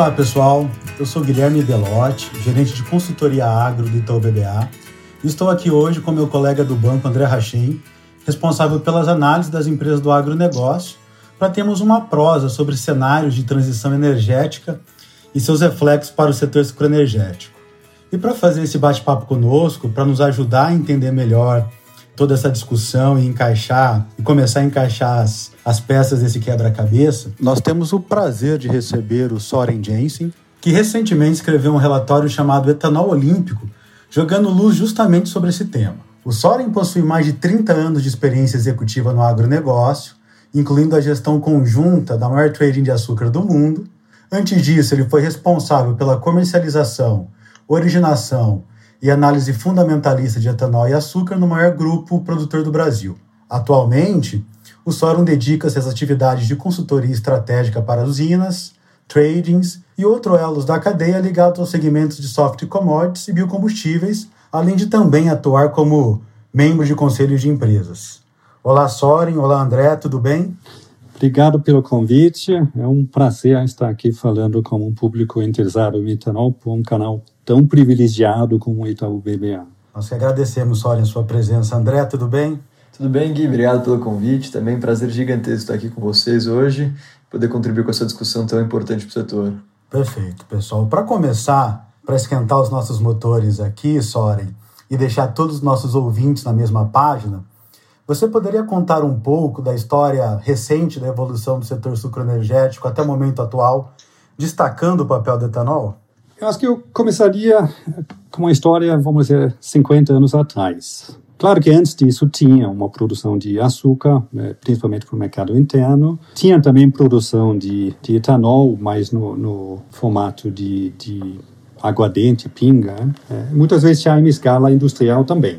Olá pessoal, eu sou Guilherme Belotti, gerente de consultoria agro do Itaú BBA. E estou aqui hoje com meu colega do banco André Rachem, responsável pelas análises das empresas do agronegócio, para termos uma prosa sobre cenários de transição energética e seus reflexos para o setor sucroenergético. E para fazer esse bate-papo conosco, para nos ajudar a entender melhor toda essa discussão e encaixar e começar a encaixar as, as peças desse quebra-cabeça, nós temos o prazer de receber o Soren Jensen, que recentemente escreveu um relatório chamado Etanol Olímpico, jogando luz justamente sobre esse tema. O Soren possui mais de 30 anos de experiência executiva no agronegócio, incluindo a gestão conjunta da maior trading de açúcar do mundo. Antes disso, ele foi responsável pela comercialização, originação e análise fundamentalista de etanol e açúcar no maior grupo produtor do Brasil. Atualmente, o Sorum dedica-se às atividades de consultoria estratégica para usinas, tradings e outros elos da cadeia ligados aos segmentos de soft commodities e biocombustíveis, além de também atuar como membro de conselhos de empresas. Olá, Soren. Olá, André. Tudo bem? Obrigado pelo convite. É um prazer estar aqui falando com um público interessado em etanol por um canal tão privilegiado como o Itaú BBA. Nós que agradecemos, Soren, sua presença. André, tudo bem? Tudo bem, Gui? Obrigado pelo convite. Também um prazer gigantesco estar aqui com vocês hoje, poder contribuir com essa discussão tão importante para o setor. Perfeito, pessoal. Para começar, para esquentar os nossos motores aqui, Soren, e deixar todos os nossos ouvintes na mesma página, você poderia contar um pouco da história recente da evolução do setor sucroenergético até o momento atual, destacando o papel do etanol? Eu acho que eu começaria com uma história, vamos dizer, 50 anos atrás. Claro que antes disso tinha uma produção de açúcar, né, principalmente para o mercado interno. Tinha também produção de, de etanol, mas no, no formato de, de aguardente, pinga. É, muitas vezes já em escala industrial também.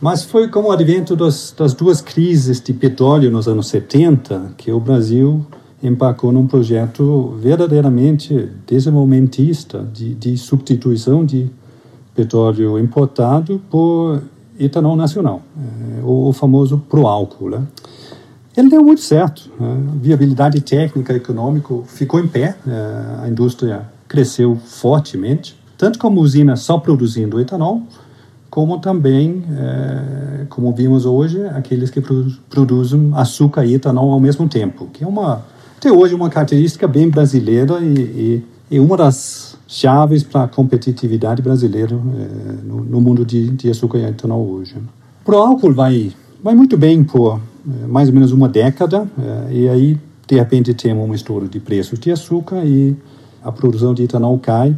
Mas foi com o advento das, das duas crises de petróleo nos anos 70 que o Brasil embarcou num projeto verdadeiramente desenvolvimentista de, de substituição de petróleo importado por etanol nacional, é, o, o famoso pro-álcool. Né? Ele deu muito certo, a viabilidade técnica econômica ficou em pé, é, a indústria cresceu fortemente, tanto como usina só produzindo etanol, como também, é, como vimos hoje, aqueles que produzem açúcar e etanol ao mesmo tempo, que é uma, até hoje, uma característica bem brasileira e, e, e uma das chaves para a competitividade brasileira é, no, no, mundo de, de, açúcar e etanol hoje. O álcool vai, vai muito bem por é, mais ou menos uma década, é, e aí, de repente, temos uma estouro de preços de açúcar e a produção de etanol cai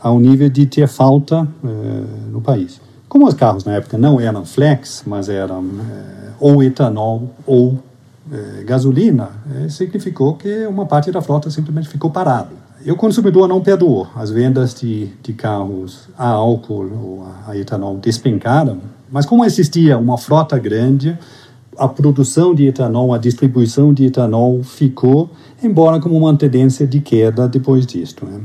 ao nível de ter falta é, no país. Como os carros na época não eram flex, mas eram é, ou etanol ou é, gasolina, é, significou que uma parte da frota simplesmente ficou parada. E o consumidor não perdoou. As vendas de, de carros a álcool ou a, a etanol despencaram, mas como existia uma frota grande, a produção de etanol, a distribuição de etanol ficou, embora com uma tendência de queda depois disso. Né?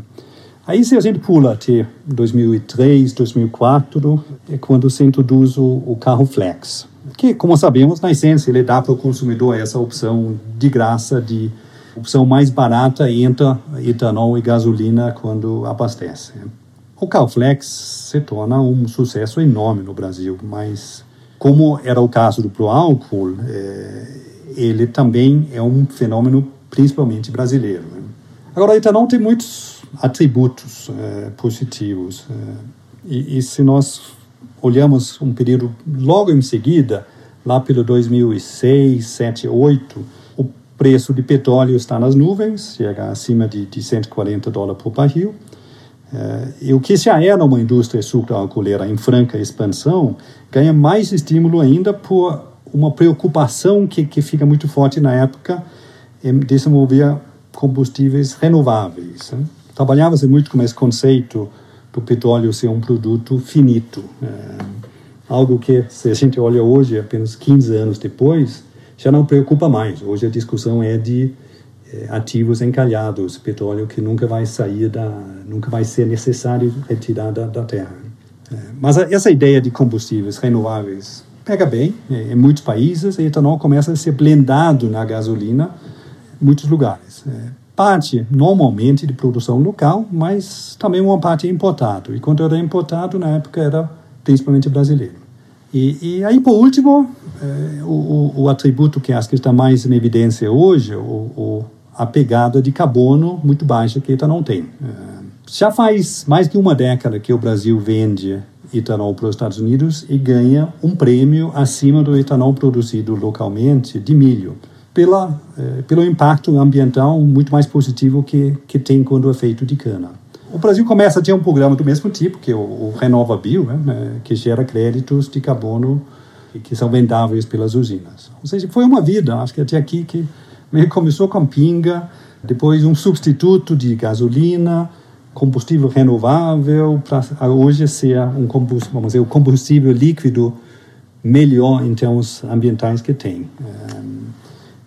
Aí, se a gente pula até 2003, 2004, é quando se introduz o, o carro flex, que, como sabemos, na essência, ele dá para o consumidor essa opção de graça, de opção mais barata entre etanol e gasolina quando abastece. O carro flex se torna um sucesso enorme no Brasil, mas como era o caso do pro álcool, é, ele também é um fenômeno principalmente brasileiro. Agora, o etanol tem muitos atributos é, positivos. É, e, e, se nós olhamos um período logo em seguida, lá pelo 2006, 7, 8, o preço de petróleo está nas nuvens, chega acima de, de 140 dólares por barril. É, e o que já era uma indústria sucroalcooleira em franca expansão, ganha mais estímulo ainda por uma preocupação que, que fica muito forte na época em desenvolver combustíveis renováveis. Né? trabalhava-se muito com esse conceito do petróleo ser um produto finito. É, algo que, se a gente olha hoje, apenas 15 anos depois, já não preocupa mais. Hoje a discussão é de é, ativos encalhados, petróleo que nunca vai sair da, nunca vai ser necessário retirar da, da terra. É, mas a, essa ideia de combustíveis renováveis pega bem é, em muitos países. E etanol começa a ser blendado na gasolina em muitos lugares. Parte normalmente de produção local, mas também uma parte importado. E quando era importado, na época era principalmente brasileiro. E, e aí, por último, eh, o, o, atributo que acho que está mais em evidência hoje, o, o, a pegada de carbono muito baixa que etanol tem. Eh, já faz mais de uma década que o Brasil vende etanol para os Estados Unidos e ganha um prêmio acima do etanol produzido localmente de milho pela, eh, pelo impacto ambiental muito mais positivo que, que tem quando é feito de cana. O Brasil começa a ter um programa do mesmo tipo, que é o, o RenovaBio, né, né, que gera créditos de carbono que são vendáveis pelas usinas. Ou seja, foi uma vida, acho que até aqui, que começou com pinga, depois um substituto de gasolina, combustível renovável, para hoje ser um combustível, vamos dizer, o combustível líquido melhor em termos ambientais que tem. Um,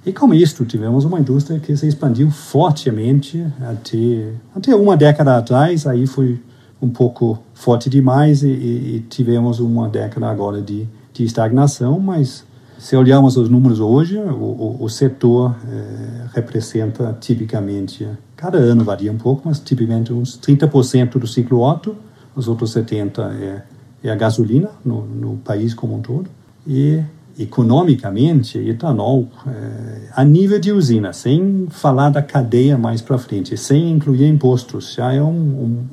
e com isto, tivemos uma indústria que se expandiu fortemente até, até uma década atrás, aí foi um pouco forte demais e, e tivemos uma década agora de, de, estagnação, mas se olharmos os números hoje, o, o, o setor eh, representa tipicamente, cada ano varia um pouco, mas tipicamente uns 30% do ciclo Otto, os outros 70% é, é a gasolina no, no país como um todo, e economicamente, etanol, é, a nível de usina, sem falar da cadeia mais para frente, sem incluir impostos, já é um,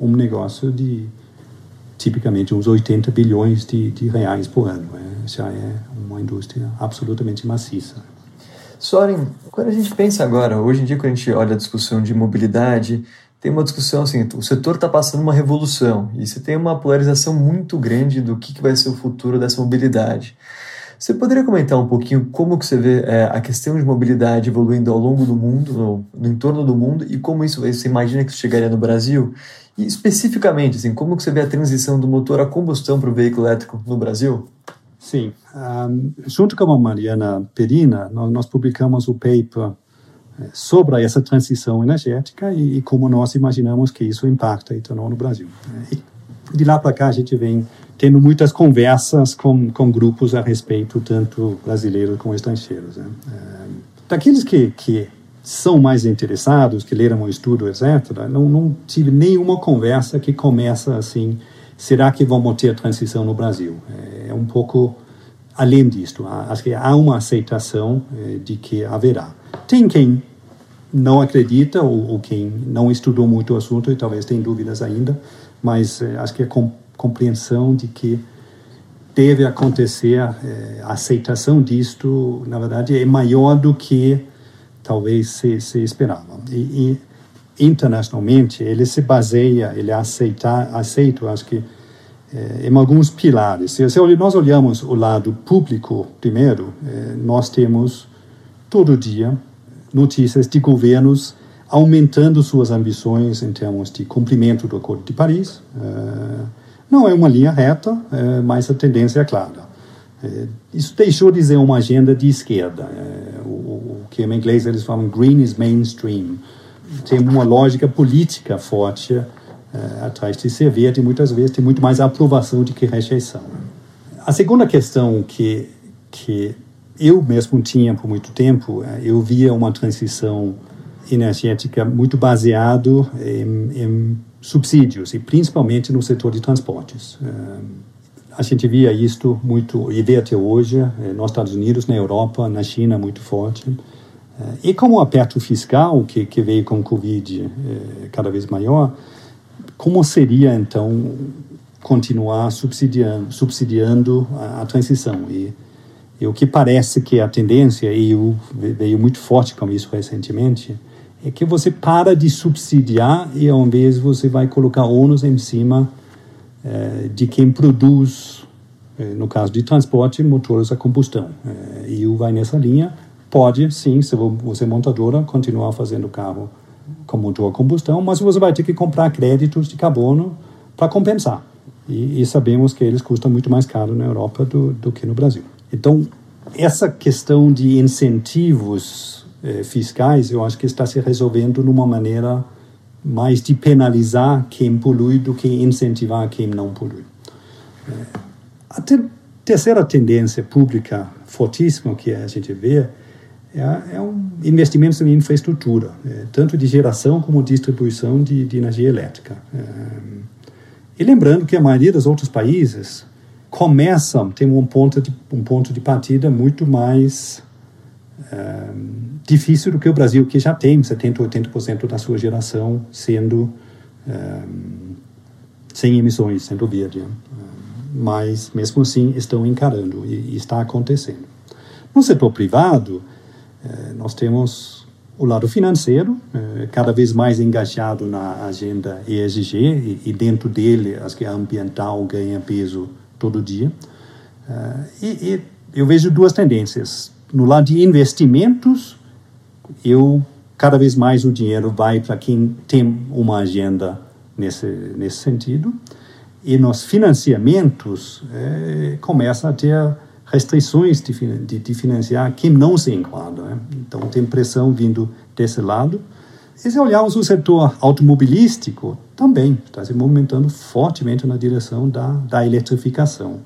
um, um, negócio de tipicamente uns 80 bilhões de, de reais por ano. É, já é uma indústria absolutamente maciça. Soren, quando a gente pensa agora, hoje em dia, quando a gente olha a discussão de mobilidade, tem uma discussão assim, o setor está passando uma revolução e você tem uma polarização muito grande do que, que vai ser o futuro dessa mobilidade. Você poderia comentar um pouquinho como que você vê é, a questão de mobilidade evoluindo ao longo do mundo, no, no, entorno do mundo, e como isso você imagina que chegaria no Brasil? E especificamente, assim, como que você vê a transição do motor a combustão para o veículo elétrico no Brasil? Sim. Um, junto com a Mariana Perina, nós, nós publicamos o paper é, sobre essa transição energética e, e, como nós imaginamos que isso impacta o etanol no Brasil. E de lá para cá a gente vem tendo muitas conversas com, com grupos a respeito, tanto brasileiros como estrangeiros. Né? É, daqueles que, que são mais interessados, que leram o estudo, etc., não, não tive nenhuma conversa que começa assim, será que vamos ter transição no Brasil? É, é um pouco além disto. Acho que há uma aceitação é, de que haverá. Tem quem não acredita ou, ou, quem não estudou muito o assunto e talvez tem dúvidas ainda, mas acho que é com compreensão de que deve acontecer é, a aceitação disto, na verdade, é maior do que talvez se, se esperava. E, e internacionalmente ele se baseia, ele aceita, aceita, acho que é, em alguns pilares. Se, se nós olhamos o lado público primeiro, é, nós temos todo dia notícias de governos aumentando suas ambições em termos de cumprimento do Acordo de Paris. Não é uma linha reta, é, mas a tendência é clara. É, isso deixou de ser uma agenda de esquerda. É, o, o, que em inglês eles falam green is mainstream. Tem uma lógica política forte é, atrás de ser verde e muitas vezes tem muito mais aprovação do que rejeição. A segunda questão que, que eu mesmo tinha por muito tempo, é, eu via uma transição energética muito baseado em, em subsídios, e principalmente no setor de transportes. Eh, a gente via isto muito, e vê até hoje, eh, nos Estados Unidos, na Europa, na China, muito forte. Eh, e como o aperto fiscal que, que veio com o Covid cada vez maior, como seria, então, continuar subsidiando, subsidiando a, a transição? E, e o que parece que é a tendência, e eu veio muito forte com isso recentemente, é que você para de subsidiar e ao invés você vai colocar ônus em cima é, de quem produz, é, no caso de transporte, motores a combustão. É, e o vai nessa linha. Pode, sim, se você é montadora, continuar fazendo carro com motor a combustão, mas você vai ter que comprar créditos de carbono para compensar. E, e, sabemos que eles custam muito mais caro na Europa do, do que no Brasil. Então, essa questão de incentivos eh, fiscais, eu acho que está se resolvendo numa maneira mais de penalizar quem polui do que incentivar quem não polui. Eh, a te terceira tendência pública fortíssima que a gente vê é, é um investimento em infraestrutura, é, tanto de geração como distribuição de, de energia elétrica. É, e lembrando que a maioria dos outros países começam, tem um ponto de, um ponto de partida muito mais difícil do que o Brasil, que já tem 70%, 80% da sua geração sendo é, sem emissões, sendo verde. Mas, mesmo assim, estão encarando e, e está acontecendo. No setor privado, é, nós temos o lado financeiro, é, cada vez mais engajado na agenda ESG, e, e dentro dele, acho que a ambiental ganha peso todo dia. E, e eu vejo duas tendências. No lado de investimentos, eu cada vez mais o dinheiro vai para quem tem uma agenda nesse nesse sentido e nos financiamentos é, começa a ter restrições de, de, de, financiar quem não se enquadra. Né? Então tem pressão vindo desse lado. E se olharmos o setor automobilístico, também está se movimentando fortemente na direção da, da eletrificação.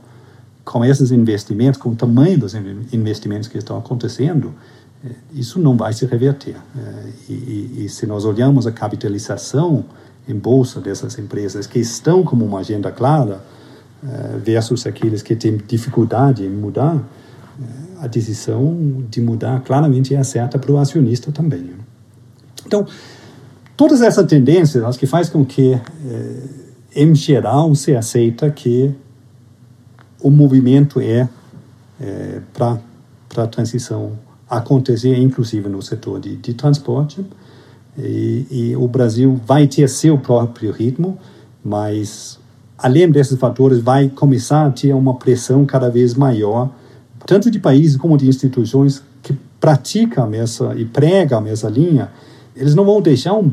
Com esses investimentos, com o tamanho dos investimentos que estão acontecendo, isso não vai se reverter. É, e, e, e, se nós olhamos a capitalização em bolsa dessas empresas que estão como uma agenda clara é, versus aqueles que têm dificuldade em mudar, a decisão de mudar claramente é certa para o acionista também. Então, todas essas tendências acho que faz com que, em geral, se aceita que o movimento é, para a transição acontecer, inclusive no setor de, de transporte. E, e, o Brasil vai ter seu próprio ritmo, mas além desses fatores, vai começar a ter uma pressão cada vez maior, tanto de países como de instituições que praticam essa e pregam essa linha. Eles não vão deixar um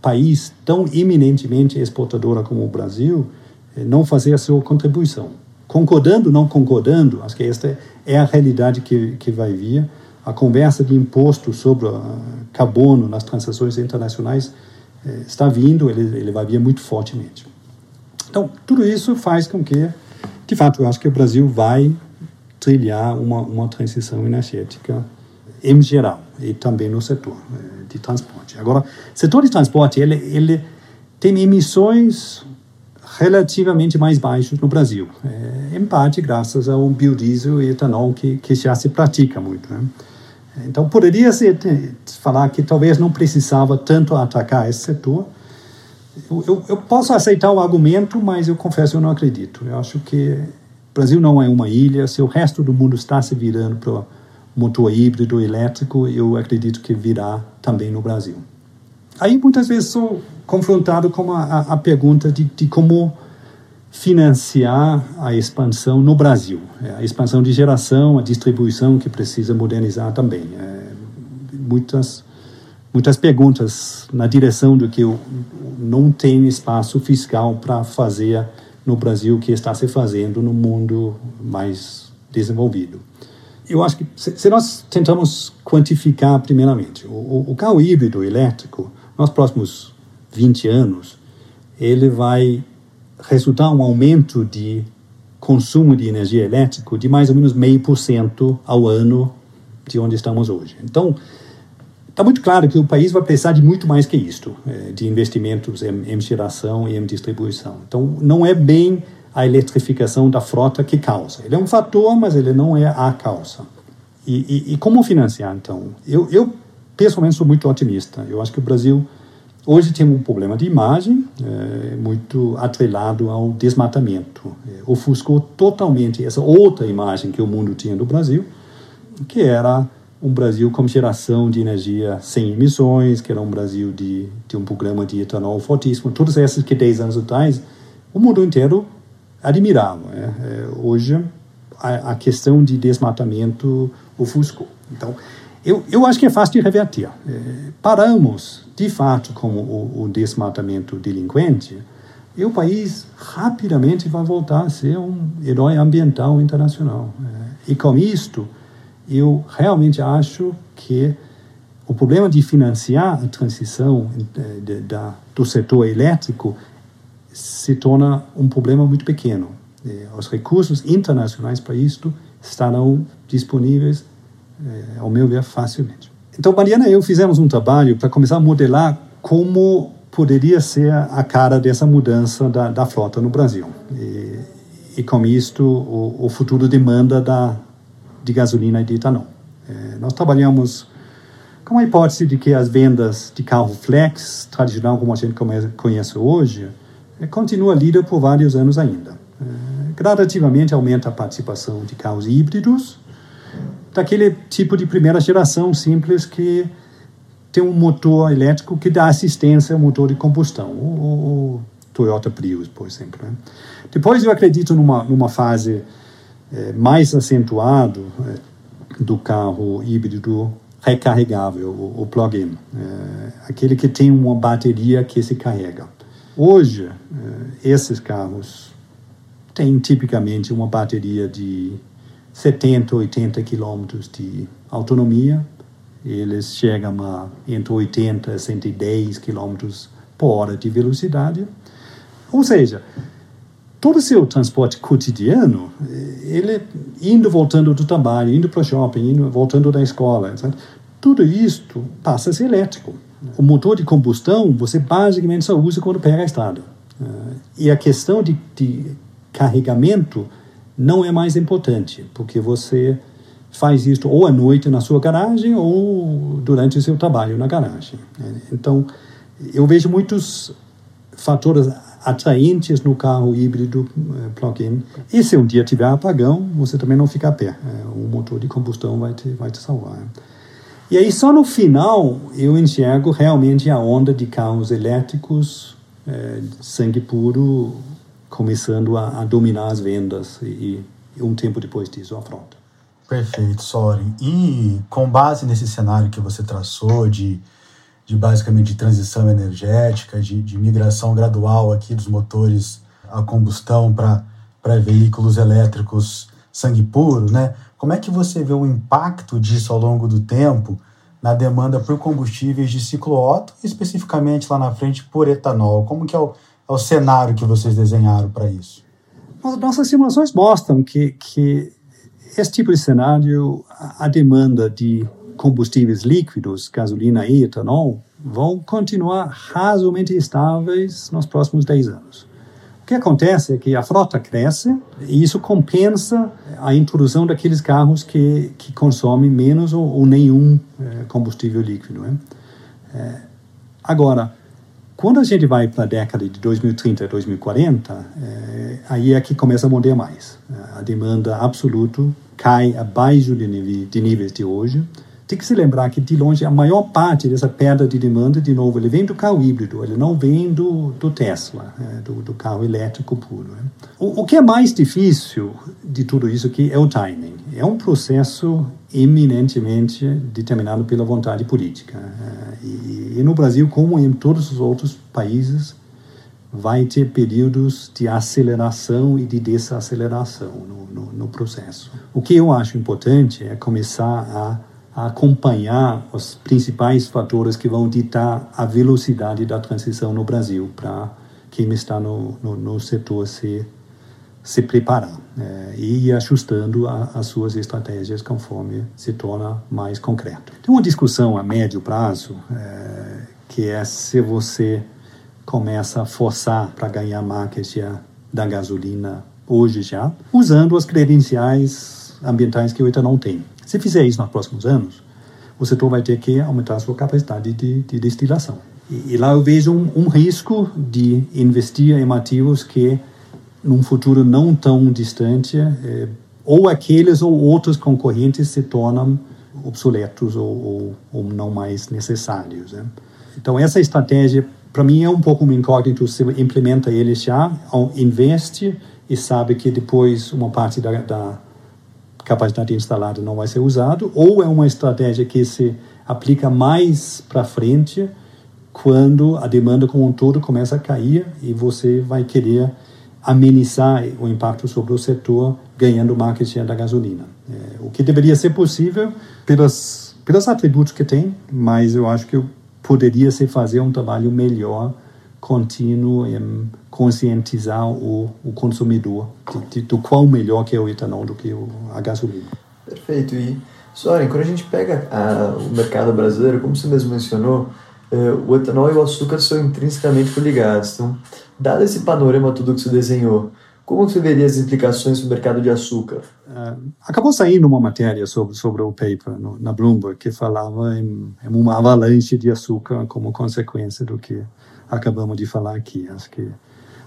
país tão eminentemente exportador como o Brasil eh, não fazer a sua contribuição. Concordando, não concordando, acho que esta é a realidade que, que vai vir a conversa de imposto sobre carbono nas transações internacionais eh, está vindo, ele, ele vai vir muito fortemente. Então, tudo isso faz com que, de fato, eu acho que o Brasil vai trilhar uma, uma transição energética em geral e também no setor eh, de transporte. Agora, setor de transporte ele, ele tem emissões relativamente mais baixas no Brasil, é, em parte graças ao biodiesel e etanol que, que já se pratica muito. Né? Então, poderia se falar que talvez não precisava tanto atacar esse setor. Eu, eu, eu, posso aceitar o argumento, mas eu confesso eu não acredito. Eu acho que o Brasil não é uma ilha. Se o resto do mundo está se virando para motor híbrido elétrico, eu acredito que virá também no Brasil. Aí muitas vezes sou confrontado com a, a, a pergunta de, de como financiar a expansão no Brasil. É, a expansão de geração, a distribuição que precisa modernizar também. É, muitas, muitas perguntas na direção do que não tem espaço fiscal para fazer no Brasil que está se fazendo no mundo mais desenvolvido. Eu acho que se nós tentamos quantificar primeiramente o, o carro híbrido elétrico nos próximos 20 anos, ele vai resultar um aumento de consumo de energia elétrica de mais ou menos meio por cento ao ano de onde estamos hoje. Então, está muito claro que o país vai precisar de muito mais que isto, é, de investimentos em, em geração e em distribuição. Então, não é bem a eletrificação da frota que causa. Ele é um fator, mas ele não é a causa. E, e, e como financiar, então? Eu, eu, pessoalmente, sou muito otimista. Eu acho que o Brasil Hoje temos um problema de imagem é, muito atrelado ao desmatamento. É, ofuscou totalmente essa outra imagem que o mundo tinha do Brasil, que era um Brasil com geração de energia sem emissões, que era um Brasil de, de um programa de etanol fortíssimo. Todas essas que 10 anos atrás o mundo inteiro admirava. É, hoje a, a, questão de desmatamento ofuscou. Então, eu, eu acho que é fácil de reverter. É, paramos de fato com o, o desmatamento delinquente, e o país rapidamente vai voltar a ser um herói ambiental internacional. É, e com isto, eu realmente acho que o problema de financiar a transição é, de, da, do setor elétrico se torna um problema muito pequeno. É, os recursos internacionais para isto estarão disponíveis ao meu ver, facilmente. Então, Mariana e eu fizemos um trabalho para começar a modelar como poderia ser a cara dessa mudança da, da frota no Brasil. E, e com isto, o, o, futuro demanda da, de gasolina e de etanol. É, nós trabalhamos com a hipótese de que as vendas de carro flex, tradicional como a gente conhece hoje, é, continua líder por vários anos ainda. É, gradativamente aumenta a participação de carros híbridos, daquele tipo de primeira geração simples que tem um motor elétrico que dá assistência ao motor de combustão, o, o Toyota Prius, por exemplo. Né? Depois eu acredito numa, numa fase é, mais acentuada é, do carro híbrido recarregável, o, o plug-in, é, aquele que tem uma bateria que se carrega. Hoje, é, esses carros têm tipicamente uma bateria de 70, 80 quilômetros de autonomia. Eles chegam a entre 80 e 110 quilômetros por hora de velocidade. Ou seja, todo o seu transporte cotidiano, ele indo, voltando do trabalho, indo para o shopping, indo, voltando da escola, tudo isso passa a ser elétrico. O motor de combustão você basicamente só usa quando pega a estrada. E a questão de, de carregamento não é mais importante, porque você faz isso ou à noite na sua garagem ou durante o seu trabalho na garagem. Então, eu vejo muitos fatores atraentes no carro híbrido eh, plug-in. E se um dia tiver apagão, você também não fica a pé. O motor de combustão vai te, vai te salvar. E aí, só no final, eu enxergo realmente a onda de carros elétricos, é, sangue puro, começando a, a dominar as vendas e, e, um tempo depois disso a frota. Perfeito, Soren. E com base nesse cenário que você traçou de, de basicamente de transição energética, de, de migração gradual aqui dos motores a combustão para veículos elétricos sangue puro, né? Como é que você vê o impacto disso ao longo do tempo na demanda por combustíveis de ciclo Otto, especificamente lá na frente por etanol? Como que é o, é o cenário que vocês desenharam para isso? Nossas simulações mostram que, que esse tipo de cenário, a demanda de combustíveis líquidos, gasolina e etanol, vão continuar razoavelmente estáveis nos próximos 10 anos. O que acontece é que a frota cresce e isso compensa a introdução daqueles carros que, que consomem menos ou, ou nenhum é, combustível líquido. Né? É, agora, quando a gente vai para a década de 2030, 2040, é, aí é que começa a morder mais. A demanda absoluta cai abaixo de níveis de hoje. Tem que se lembrar que, de longe, a maior parte dessa perda de demanda, de novo, ele vem do carro híbrido, ele não vem do, do Tesla, é, do, do, carro elétrico puro. Né? O, o, que é mais difícil de tudo isso aqui é o timing. É um processo eminentemente determinado pela vontade política. É, e, e no Brasil, como em todos os outros países, vai ter períodos de aceleração e de desaceleração no, no, no processo. O que eu acho importante é começar a acompanhar os principais fatores que vão ditar a velocidade da transição no Brasil para quem está no, no, no, setor se, se preparar é, e ir ajustando a, as suas estratégias conforme se torna mais concreto. Tem uma discussão a médio prazo é, que é se você começa a forçar para ganhar market da gasolina hoje já, usando as credenciais ambientais que o etanol tem. Se fizer isso nos próximos anos, o setor vai ter que aumentar a sua capacidade de, de destilação. E, e, lá eu vejo um, um, risco de investir em ativos que, num futuro não tão distante, é, ou aqueles ou outros concorrentes se tornam obsoletos ou, ou, ou não mais necessários. Né? Então, essa estratégia, para mim, é um pouco uma incógnita. Você implementa eles já, investe e sabe que depois uma parte da, da capacidade instalada não vai ser usado, ou é uma estratégia que se aplica mais para frente quando a demanda como um todo começa a cair e você vai querer amenizar o impacto sobre o setor ganhando market share da gasolina. É, o que deveria ser possível pelos, pelos atributos que tem, mas eu acho que poderia se fazer um trabalho melhor contínuo em conscientizar o, o consumidor de, de, do qual melhor que é o etanol do que o, a gasolina. Perfeito. E Soren, quando a gente pega a, o mercado brasileiro, como você mesmo mencionou, é, o etanol e o açúcar são intrinsecamente coligados. Então, dado esse panorama tudo que você desenhou, como você veria as implicações no mercado de açúcar? Uh, acabou saindo uma matéria sobre, sobre o paper no, na Bloomberg que falava em, em, uma avalanche de açúcar como consequência do que acabamos de falar aqui. Acho que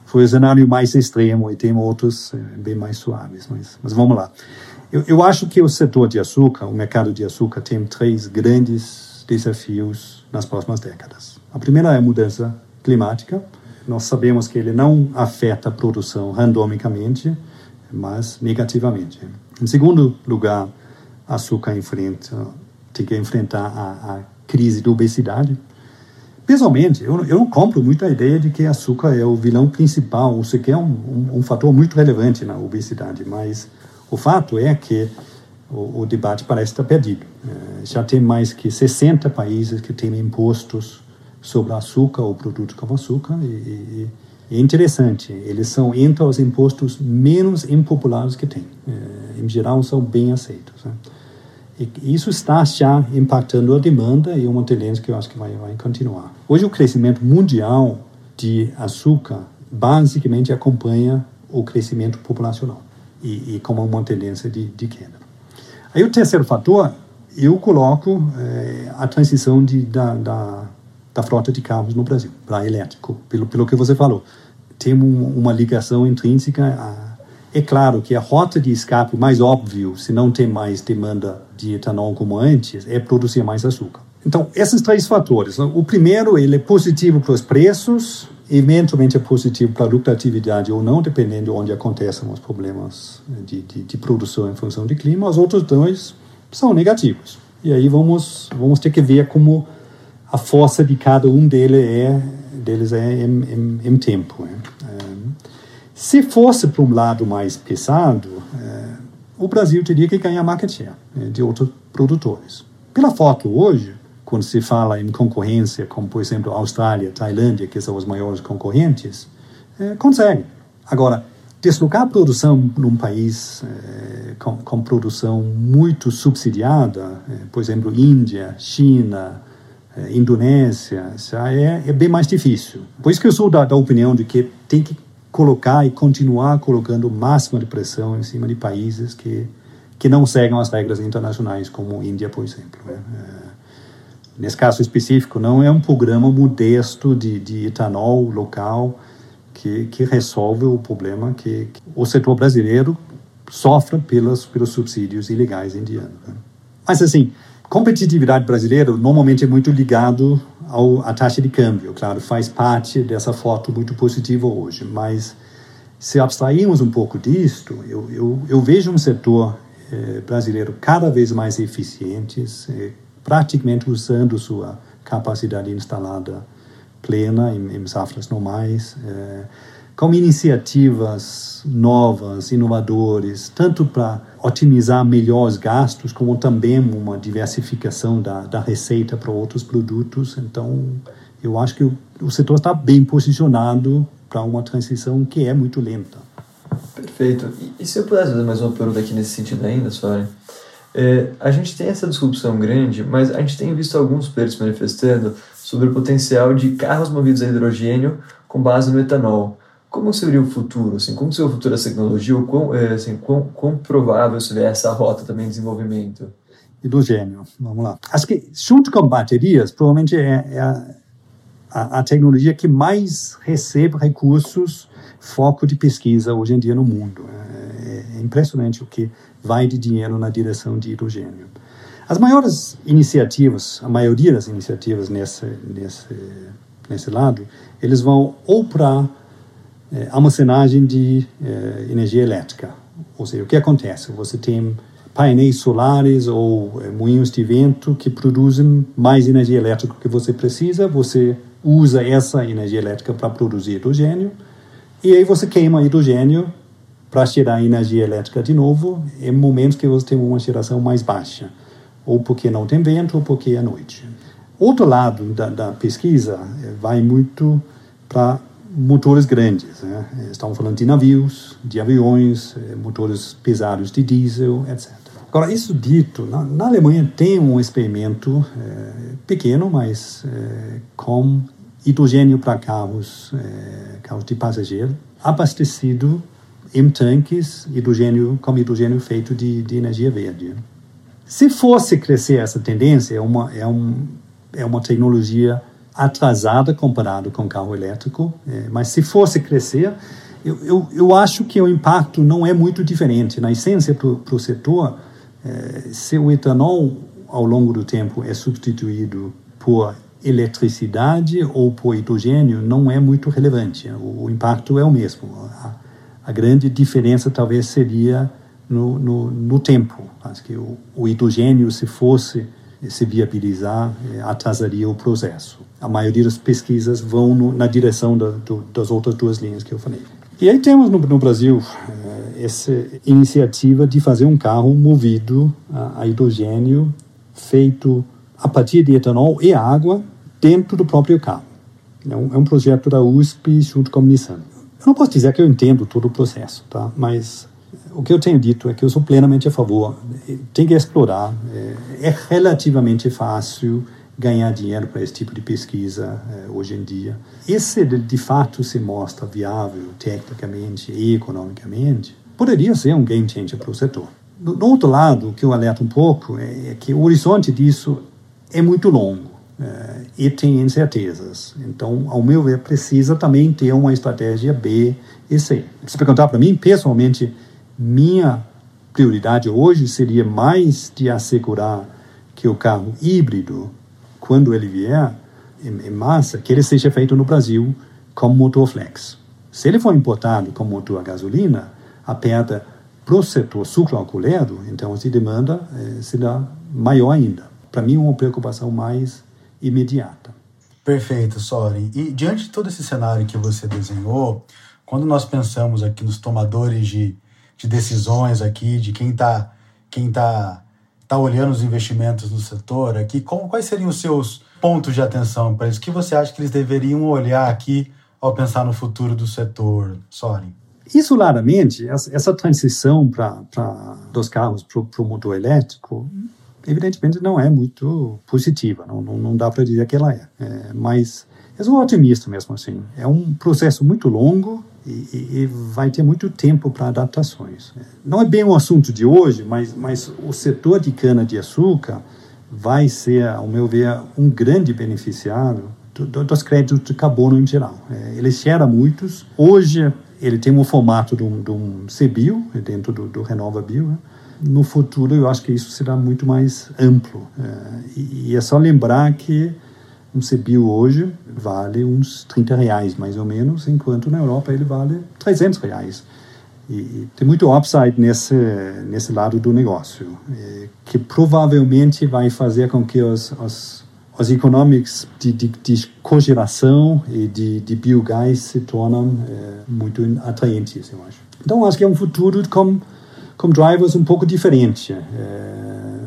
foi o cenário mais extremo e tem outros é, bem mais suaves, mas, mas vamos lá. Eu, eu acho que o setor de açúcar, o mercado de açúcar, tem três grandes desafios nas próximas décadas. A primeira é a mudança climática nós sabemos que ele não afeta a produção randomicamente, mas negativamente. Em segundo lugar, açúcar enfrenta, tem que enfrentar a, a crise da obesidade. Pessoalmente, eu, eu, não compro muito a ideia de que açúcar é o vilão principal, ou sequer um, um, um fator muito relevante na obesidade, mas o fato é que o, o debate parece estar perdido. É, já tem mais que 60 países que têm impostos sobre açúcar ou produtos com açúcar e, e, e, é interessante, eles são entre os impostos menos impopulares que tem. É, em geral, são bem aceitos. Né? E isso está já impactando a demanda e uma tendência que eu acho que vai, vai continuar. Hoje, o crescimento mundial de açúcar basicamente acompanha o crescimento populacional e, e como uma tendência de, de queda. Aí o terceiro fator, eu coloco é, a transição de, da, da da frota de carros no Brasil, para elétrico, pelo, pelo que você falou. Tem um, uma ligação intrínseca. A, é claro que a rota de escape mais óbvio, se não tem mais demanda de etanol como antes, é produzir mais açúcar. Então, esses três fatores. Né? O primeiro, ele é positivo para os preços, eventualmente é positivo para a lucratividade ou não, dependendo de onde acontecem os problemas de, de, de produção em função de clima. Os outros dois são negativos. E aí vamos, vamos ter que ver como a força de cada um deles é, deles é em, em, em tempo. Né? Se fosse para um lado mais pesado, é, o Brasil teria que ganhar market share né, de outros produtores. Pela foto hoje, quando se fala em concorrência, como por exemplo Austrália, Tailândia, que são os maiores concorrentes, é, consegue. Agora, deslocar a produção num país é, com, com, produção muito subsidiada, é, por exemplo, Índia, China, é, Indonésia, já é, é, bem mais difícil. Por isso que eu sou da, da, opinião de que tem que colocar e continuar colocando o máximo de pressão em cima de países que, que não seguem as regras internacionais, como Índia, por exemplo. Né? É, nesse caso específico, não é um programa modesto de, de etanol local que, que resolve o problema que, que o setor brasileiro sofre pelos, pelos subsídios ilegais indianos. Né? Mas, assim, competitividade brasileira normalmente é muito ligado ao, à taxa de câmbio. Claro, faz parte dessa foto muito positiva hoje, mas se abstrairmos um pouco disto, eu, eu, eu vejo um setor eh, brasileiro cada vez mais eficiente, eh, praticamente usando sua capacidade instalada plena em, em safras normais. Eh, com iniciativas novas, inovadoras, tanto para otimizar melhor os gastos, como também uma diversificação da, da receita para outros produtos. Então, eu acho que o, o setor está bem posicionado para uma transição que é muito lenta. Perfeito. E, e, se eu pudesse fazer mais uma pergunta aqui nesse sentido ainda, Sônia? É, a gente tem essa disrupção grande, mas a gente tem visto alguns players manifestando sobre o potencial de carros movidos a hidrogênio com base no etanol. Como seria o futuro? Assim, como seria o futuro dessa tecnologia? Ou quão, é, assim, quão, quão provável seria essa rota também de desenvolvimento? Hidrogênio, vamos lá. Acho que, junto com baterias, provavelmente é, é a, a, a, tecnologia que mais recebe recursos, foco de pesquisa hoje em dia no mundo. É, é impressionante o que vai de dinheiro na direção de hidrogênio. As maiores iniciativas, a maioria das iniciativas nesse, nesse, nesse lado, eles vão ou para é, armazenagem de é, energia elétrica. Ou seja, o que acontece? Você tem painéis solares ou é, moinhos de vento que produzem mais energia elétrica que você precisa, você usa essa energia elétrica para produzir hidrogênio, e aí você queima hidrogênio para gerar energia elétrica de novo em momentos que você tem uma geração mais baixa, ou porque não tem vento, ou porque é noite. Outro lado da, da pesquisa é, vai muito para motores grandes. Né? Estamos falando de navios, de aviões, eh, motores pesados de diesel, etc. Agora, isso dito, na, na Alemanha tem um experimento é, pequeno, mas é, com hidrogênio para carros, é, carros de passageiro, abastecido em tanques hidrogênio, com hidrogênio feito de, de energia verde. Se fosse crescer essa tendência, é uma, é um, é uma tecnologia atrasada comparado com carro elétrico, é, mas se fosse crescer, eu, eu, eu, acho que o impacto não é muito diferente. Na essência, para o setor, é, se o etanol, ao longo do tempo, é substituído por eletricidade ou por hidrogênio, não é muito relevante. O, o impacto é o mesmo. A, a, grande diferença talvez seria no, no, no tempo. Acho que o, o hidrogênio, se fosse se viabilizar, é, atrasaria o processo. A maioria das pesquisas vão no, na direção da, do, das outras duas linhas que eu falei. E aí temos no, no Brasil é, essa iniciativa de fazer um carro movido a, a hidrogênio feito a partir de etanol e água dentro do próprio carro. É um, é um projeto da USP junto com a Nissan. Eu não posso dizer que eu entendo todo o processo, tá? mas o que eu tenho dito é que eu sou plenamente a favor. Tem que explorar. É, é relativamente fácil ganhar dinheiro para esse tipo de pesquisa é, hoje em dia. E se de, fato se mostra viável tecnicamente e economicamente, poderia ser um game changer para o setor. Do outro lado, o que eu alerto um pouco é, é que o horizonte disso é muito longo é, e tem incertezas. Então, ao meu ver, precisa também ter uma estratégia B e C. Se perguntar para mim, pessoalmente, minha prioridade hoje seria mais de assegurar que o carro híbrido, quando ele vier em, massa, que ele seja feito no Brasil com motor flex. Se ele for importado com motor a gasolina, a perda para o setor sucroalcoolero, então a demanda eh, será maior ainda. Para mim, uma preocupação mais imediata. Perfeito, Soren. E diante de todo esse cenário que você desenhou, quando nós pensamos aqui nos tomadores de de decisões aqui, de quem está quem tá, tá olhando os investimentos no setor aqui, como, quais seriam os seus pontos de atenção para isso? O que você acha que eles deveriam olhar aqui ao pensar no futuro do setor, Soren? Isoladamente, essa transição para dos carros para o motor elétrico, evidentemente não é muito positiva, não, não, não dá para dizer que ela é, é mas eu sou otimista mesmo assim. É um processo muito longo, e, e, vai ter muito tempo para adaptações. Não é bem o assunto de hoje, mas, mas o setor de cana-de-açúcar vai ser, ao meu ver, um grande beneficiário do, do, dos créditos de carbono em geral. É, ele gera muitos. Hoje, ele tem um formato de um, de um CBIO, dentro do, do Renova Bio. Né? No futuro, eu acho que isso será muito mais amplo. É, e, e é só lembrar que um CBIO hoje vale uns 30 reais, mais ou menos, enquanto na Europa ele vale 300 reais. E, e tem muito upside nesse, nesse lado do negócio, que provavelmente vai fazer com que os, os, os economics de, de, de e de, de biogás se tornem é, muito atraentes, eu acho. Então, acho que é um futuro com, com drivers um pouco diferente, é,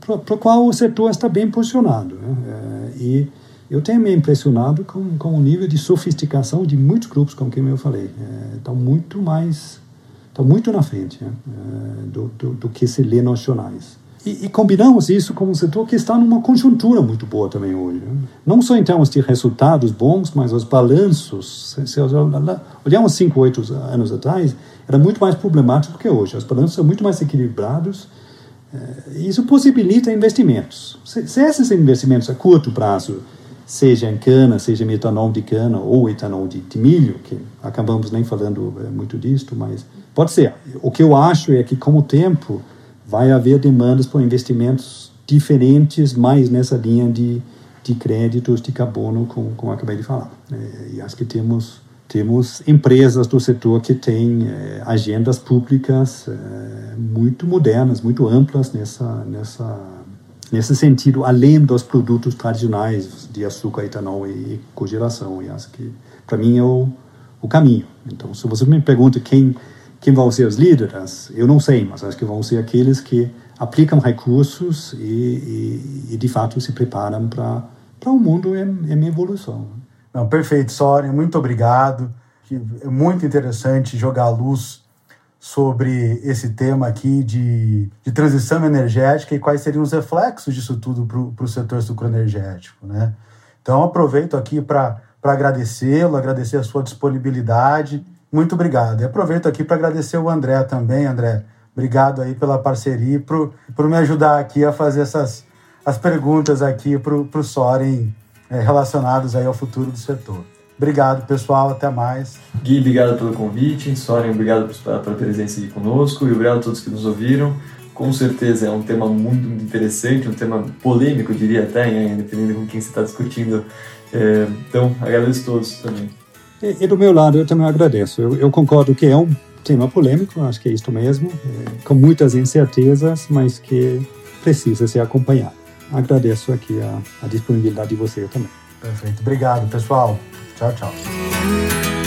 para o qual o setor está bem posicionado. Né? É, e eu tenho me impressionado com, com o nível de sofisticação de muitos grupos com quem eu falei. É, estão muito mais, estão muito na frente né, é, do, do, do, que se lê nos jornais. E, e, combinamos isso com um setor que está numa conjuntura muito boa também hoje. Né? Não só em termos de resultados bons, mas os balanços. Se, olhamos cinco, oito anos atrás, era muito mais problemático do que hoje. Os balanços são muito mais equilibrados. É, isso possibilita investimentos. Se, se esses investimentos a curto prazo seja em cana, seja em etanol de cana ou etanol de, de milho, que acabamos nem falando é, muito disto, mas pode ser. O que eu acho é que, com o tempo, vai haver demandas por investimentos diferentes, mais nessa linha de, de créditos de carbono, como, como acabei de falar. É, e acho que temos temos empresas do setor que têm é, agendas públicas é, muito modernas, muito amplas nessa nessa nesse sentido, além dos produtos tradicionais de açúcar, etanol e cogeração. E acho que, para mim, é o, o caminho. Então, se você me pergunta quem, quem vão ser os líderes, eu não sei, mas acho que vão ser aqueles que aplicam recursos e, e, e de fato, se preparam para um mundo em, em evolução. Não, perfeito, Soren, muito obrigado. É muito interessante jogar a luz sobre esse tema aqui de, de transição energética e quais seriam os reflexos disso tudo para o setor sucroenergético. Né? Então, aproveito aqui para agradecê-lo, agradecer a sua disponibilidade. Muito obrigado. E aproveito aqui para agradecer o André também, André. Obrigado aí pela parceria e por, por me ajudar aqui a fazer essas as perguntas aqui para o Soren é, relacionados aí ao futuro do setor. Obrigado, pessoal. Até mais. Gui, obrigado pelo convite. Soren, obrigado pela presença aqui conosco e obrigado a todos que nos ouviram. Com certeza é um tema muito interessante, um tema polêmico, diria até, né? dependendo com quem você está discutindo. É, então, agradeço a todos também. E, e, do meu lado, eu também agradeço. Eu, eu, concordo que é um tema polêmico, acho que é isso mesmo, é, com muitas incertezas, mas que precisa ser acompanhado. Agradeço aqui a, a disponibilidade de você também. Perfeito. Obrigado, pessoal. Tchau, tchau.